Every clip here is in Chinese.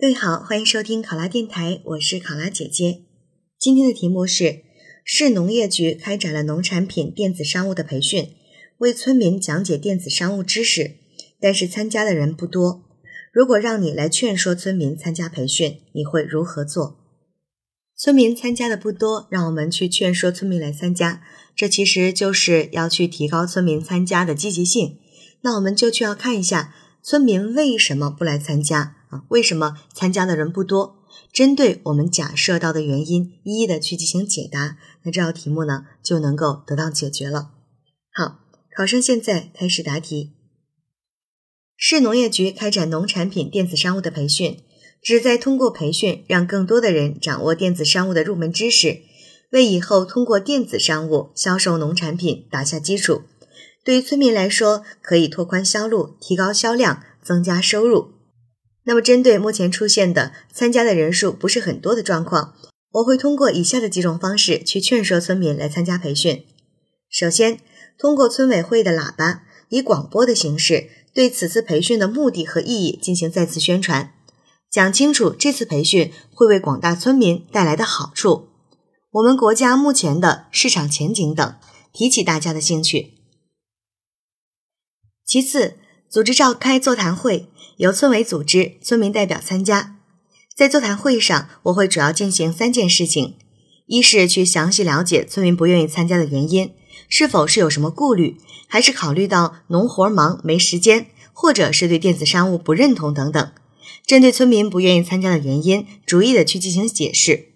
各位好，欢迎收听考拉电台，我是考拉姐姐。今天的题目是：市农业局开展了农产品电子商务的培训，为村民讲解电子商务知识，但是参加的人不多。如果让你来劝说村民参加培训，你会如何做？村民参加的不多，让我们去劝说村民来参加，这其实就是要去提高村民参加的积极性。那我们就去要看一下村民为什么不来参加。啊，为什么参加的人不多？针对我们假设到的原因，一一的去进行解答，那这道题目呢就能够得到解决了。好，考生现在开始答题。市农业局开展农产品电子商务的培训，旨在通过培训让更多的人掌握电子商务的入门知识，为以后通过电子商务销售农产品打下基础。对于村民来说，可以拓宽销路，提高销量，增加收入。那么，针对目前出现的参加的人数不是很多的状况，我会通过以下的几种方式去劝说村民来参加培训。首先，通过村委会的喇叭，以广播的形式对此次培训的目的和意义进行再次宣传，讲清楚这次培训会为广大村民带来的好处，我们国家目前的市场前景等，提起大家的兴趣。其次，组织召开座谈会。由村委组织，村民代表参加。在座谈会上，我会主要进行三件事情：一是去详细了解村民不愿意参加的原因，是否是有什么顾虑，还是考虑到农活忙没时间，或者是对电子商务不认同等等。针对村民不愿意参加的原因，逐一的去进行解释。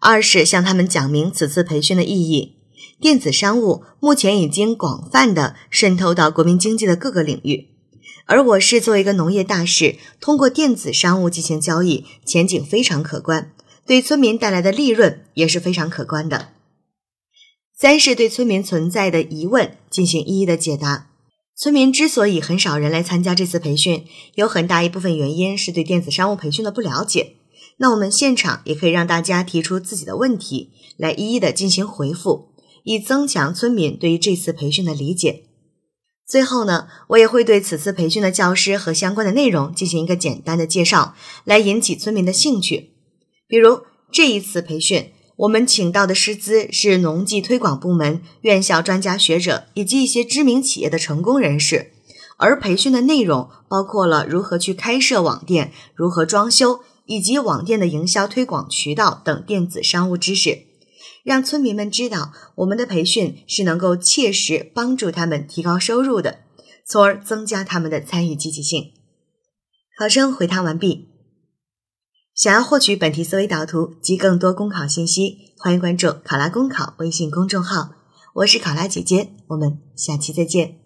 二是向他们讲明此次培训的意义。电子商务目前已经广泛的渗透到国民经济的各个领域。而我是作为一个农业大使，通过电子商务进行交易，前景非常可观，对村民带来的利润也是非常可观的。三是对村民存在的疑问进行一一的解答。村民之所以很少人来参加这次培训，有很大一部分原因是对电子商务培训的不了解。那我们现场也可以让大家提出自己的问题，来一一的进行回复，以增强村民对于这次培训的理解。最后呢，我也会对此次培训的教师和相关的内容进行一个简单的介绍，来引起村民的兴趣。比如这一次培训，我们请到的师资是农技推广部门、院校专家学者以及一些知名企业的成功人士，而培训的内容包括了如何去开设网店、如何装修以及网店的营销推广渠道等电子商务知识。让村民们知道，我们的培训是能够切实帮助他们提高收入的，从而增加他们的参与积极性。考生回答完毕。想要获取本题思维导图及更多公考信息，欢迎关注“考拉公考”微信公众号。我是考拉姐姐，我们下期再见。